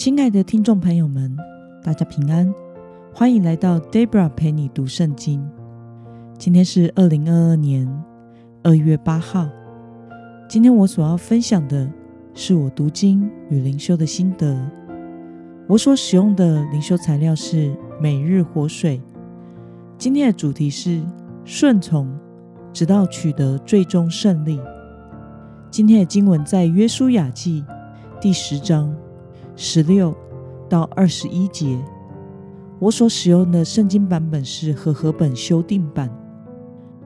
亲爱的听众朋友们，大家平安，欢迎来到 Debra 陪你读圣经。今天是二零二二年二月八号。今天我所要分享的是我读经与灵修的心得。我所使用的灵修材料是每日活水。今天的主题是顺从，直到取得最终胜利。今天的经文在约书亚记第十章十六到二十一节。我所使用的圣经版本是和合本修订版。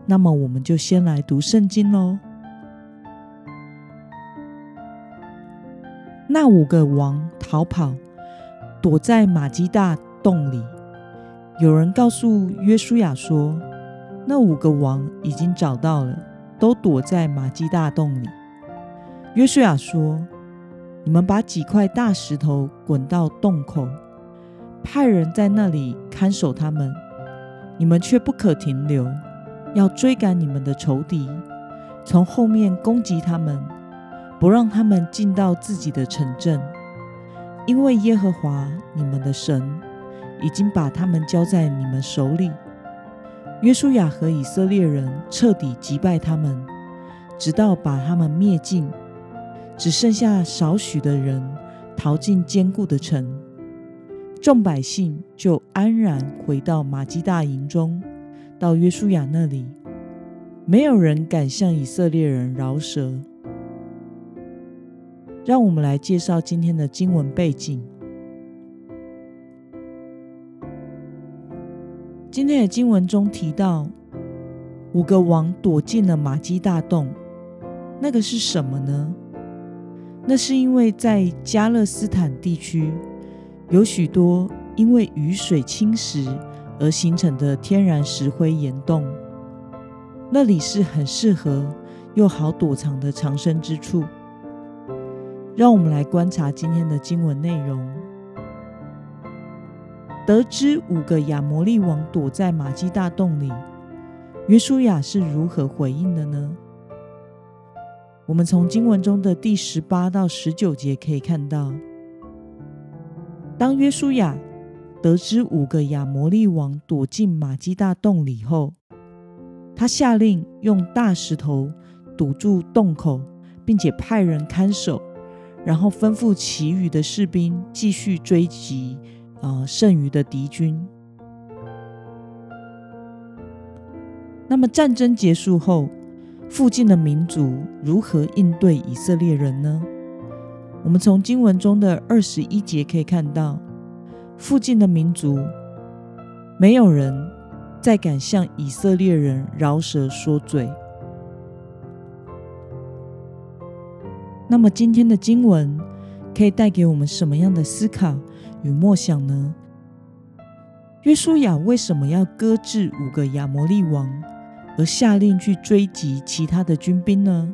那么，我们就先来读圣经喽。那五个王逃跑，躲在马基大洞里。有人告诉约书亚说，那五个王已经找到了，都躲在马基大洞里。约书亚说：“你们把几块大石头滚到洞口，派人在那里看守他们。你们却不可停留，要追赶你们的仇敌，从后面攻击他们，不让他们进到自己的城镇。因为耶和华你们的神已经把他们交在你们手里。”约书亚和以色列人彻底击败他们，直到把他们灭尽。只剩下少许的人逃进坚固的城，众百姓就安然回到马基大营中，到约书亚那里，没有人敢向以色列人饶舌。让我们来介绍今天的经文背景。今天的经文中提到，五个王躲进了马基大洞，那个是什么呢？那是因为在加勒斯坦地区有许多因为雨水侵蚀而形成的天然石灰岩洞，那里是很适合又好躲藏的藏身之处。让我们来观察今天的经文内容。得知五个亚摩利王躲在马基大洞里，约书亚是如何回应的呢？我们从经文中的第十八到十九节可以看到，当约书亚得知五个亚摩利王躲进马基大洞里后，他下令用大石头堵住洞口，并且派人看守，然后吩咐其余的士兵继续追击啊剩余的敌军。那么战争结束后。附近的民族如何应对以色列人呢？我们从经文中的二十一节可以看到，附近的民族没有人再敢向以色列人饶舌说嘴。那么今天的经文可以带给我们什么样的思考与默想呢？约书亚为什么要搁置五个亚摩利王？而下令去追击其他的军兵呢？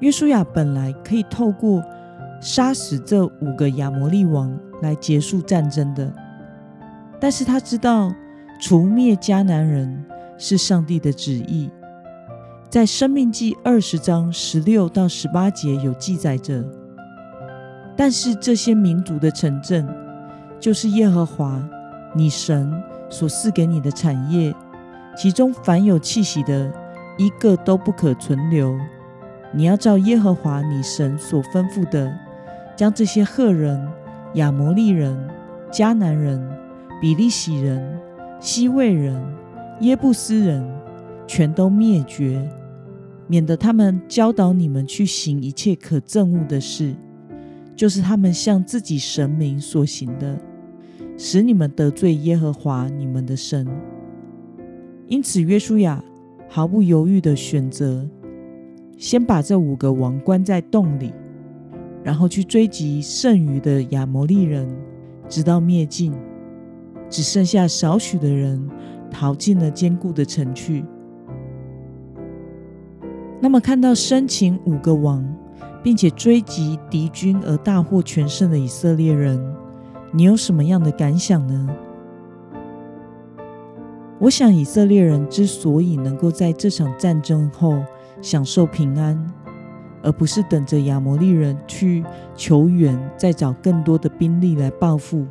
约书亚本来可以透过杀死这五个亚摩利王来结束战争的，但是他知道除灭迦南人是上帝的旨意，在生命记二十章十六到十八节有记载着。但是这些民族的城镇，就是耶和华你神所赐给你的产业。其中凡有气息的，一个都不可存留。你要照耶和华你神所吩咐的，将这些赫人、亚摩利人、迦南人、比利洗人、西魏人、耶布斯人，全都灭绝，免得他们教导你们去行一切可憎恶的事，就是他们向自己神明所行的，使你们得罪耶和华你们的神。因此，约书亚毫不犹豫的选择，先把这五个王关在洞里，然后去追击剩余的亚摩利人，直到灭尽，只剩下少许的人逃进了坚固的城去。那么，看到生擒五个王，并且追击敌军而大获全胜的以色列人，你有什么样的感想呢？我想，以色列人之所以能够在这场战争后享受平安，而不是等着亚摩利人去求援，再找更多的兵力来报复，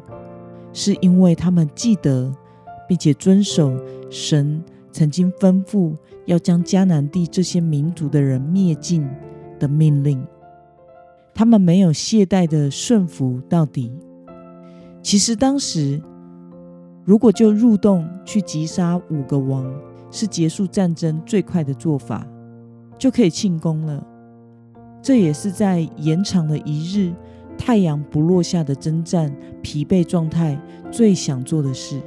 是因为他们记得并且遵守神曾经吩咐要将迦南地这些民族的人灭尽的命令。他们没有懈怠的顺服到底。其实当时，如果就入洞去击杀五个王，是结束战争最快的做法，就可以庆功了。这也是在延长了一日太阳不落下的征战疲惫状态最想做的事：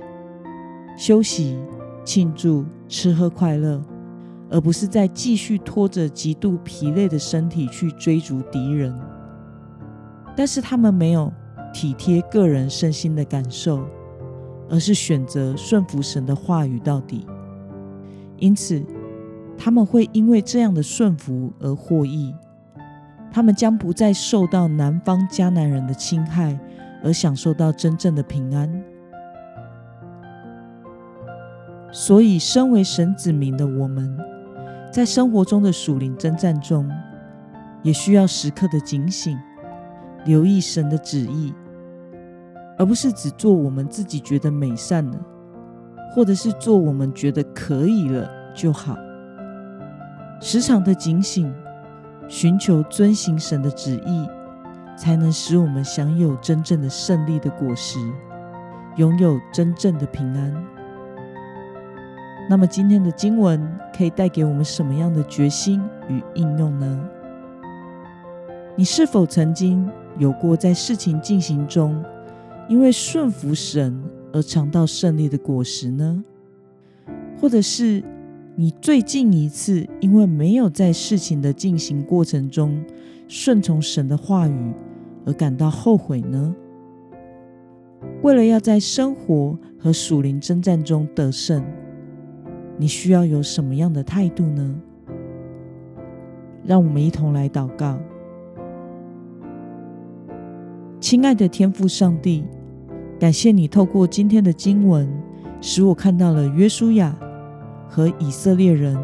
休息、庆祝、吃喝快乐，而不是在继续拖着极度疲累的身体去追逐敌人。但是他们没有体贴个人身心的感受，而是选择顺服神的话语到底。因此，他们会因为这样的顺服而获益。他们将不再受到南方迦南人的侵害，而享受到真正的平安。所以，身为神子民的我们，在生活中的属灵征战中，也需要时刻的警醒。留意神的旨意，而不是只做我们自己觉得美善的，或者是做我们觉得可以了就好。时常的警醒，寻求遵行神的旨意，才能使我们享有真正的胜利的果实，拥有真正的平安。那么，今天的经文可以带给我们什么样的决心与应用呢？你是否曾经？有过在事情进行中，因为顺服神而尝到胜利的果实呢？或者是你最近一次因为没有在事情的进行过程中顺从神的话语而感到后悔呢？为了要在生活和属灵征战中得胜，你需要有什么样的态度呢？让我们一同来祷告。亲爱的天父上帝，感谢你透过今天的经文，使我看到了约书亚和以色列人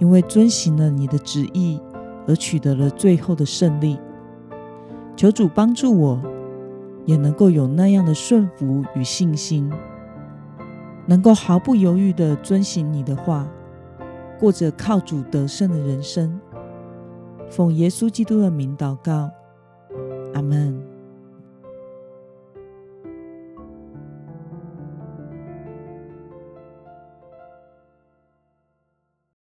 因为遵行了你的旨意而取得了最后的胜利。求主帮助我，也能够有那样的顺服与信心，能够毫不犹豫的遵行你的话，过着靠主得胜的人生。奉耶稣基督的名祷告，阿门。